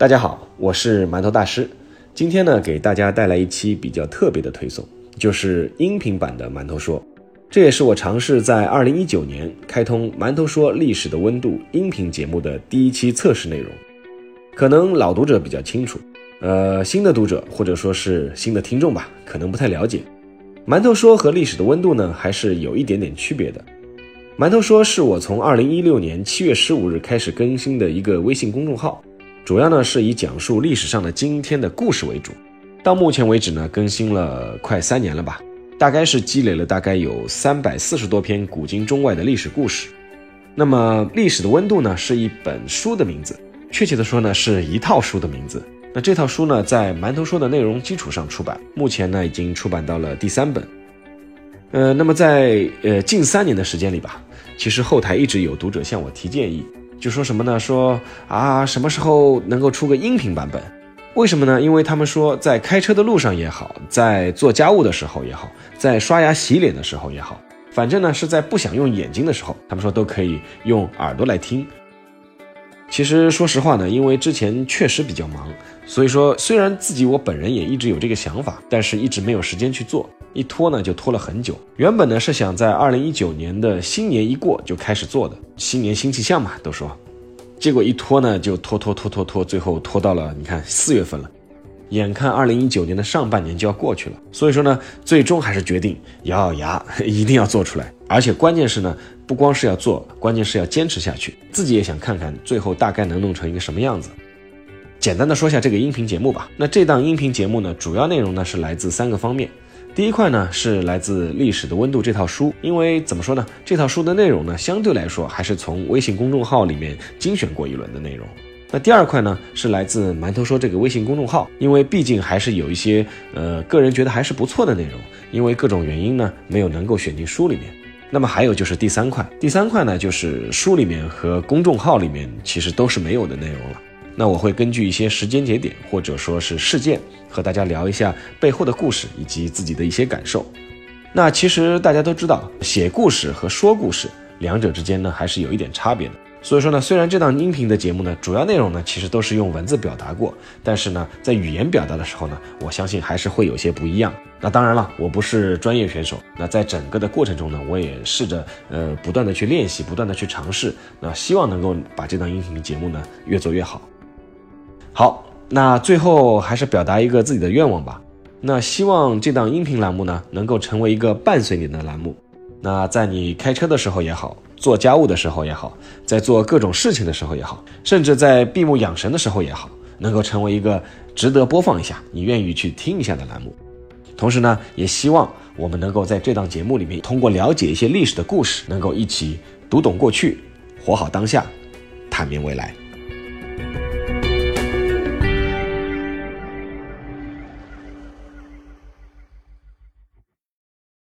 大家好，我是馒头大师。今天呢，给大家带来一期比较特别的推送，就是音频版的馒头说。这也是我尝试在二零一九年开通馒头说历史的温度音频节目的第一期测试内容。可能老读者比较清楚，呃，新的读者或者说是新的听众吧，可能不太了解。馒头说和历史的温度呢，还是有一点点区别的。馒头说是我从二零一六年七月十五日开始更新的一个微信公众号。主要呢是以讲述历史上的今天的故事为主，到目前为止呢更新了快三年了吧，大概是积累了大概有三百四十多篇古今中外的历史故事。那么历史的温度呢是一本书的名字，确切的说呢是一套书的名字。那这套书呢在馒头说的内容基础上出版，目前呢已经出版到了第三本。呃，那么在呃近三年的时间里吧，其实后台一直有读者向我提建议。就说什么呢？说啊，什么时候能够出个音频版本？为什么呢？因为他们说，在开车的路上也好，在做家务的时候也好，在刷牙洗脸的时候也好，反正呢是在不想用眼睛的时候，他们说都可以用耳朵来听。其实说实话呢，因为之前确实比较忙，所以说虽然自己我本人也一直有这个想法，但是一直没有时间去做，一拖呢就拖了很久。原本呢是想在二零一九年的新年一过就开始做的，新年新气象嘛，都说，结果一拖呢就拖拖拖拖拖，最后拖到了你看四月份了，眼看二零一九年的上半年就要过去了，所以说呢，最终还是决定咬咬牙一定要做出来，而且关键是呢。不光是要做，关键是要坚持下去。自己也想看看最后大概能弄成一个什么样子。简单的说一下这个音频节目吧。那这档音频节目呢，主要内容呢是来自三个方面。第一块呢是来自《历史的温度》这套书，因为怎么说呢，这套书的内容呢相对来说还是从微信公众号里面精选过一轮的内容。那第二块呢是来自馒头说这个微信公众号，因为毕竟还是有一些呃个人觉得还是不错的内容，因为各种原因呢没有能够选进书里面。那么还有就是第三块，第三块呢，就是书里面和公众号里面其实都是没有的内容了。那我会根据一些时间节点或者说是事件，和大家聊一下背后的故事以及自己的一些感受。那其实大家都知道，写故事和说故事两者之间呢，还是有一点差别的。所以说呢，虽然这档音频的节目呢，主要内容呢，其实都是用文字表达过，但是呢，在语言表达的时候呢，我相信还是会有些不一样。那当然了，我不是专业选手，那在整个的过程中呢，我也试着呃不断的去练习，不断的去尝试，那希望能够把这档音频节目呢越做越好。好，那最后还是表达一个自己的愿望吧，那希望这档音频栏目呢，能够成为一个伴随你的栏目。那在你开车的时候也好，做家务的时候也好，在做各种事情的时候也好，甚至在闭目养神的时候也好，能够成为一个值得播放一下、你愿意去听一下的栏目。同时呢，也希望我们能够在这档节目里面，通过了解一些历史的故事，能够一起读懂过去，活好当下，探明未来。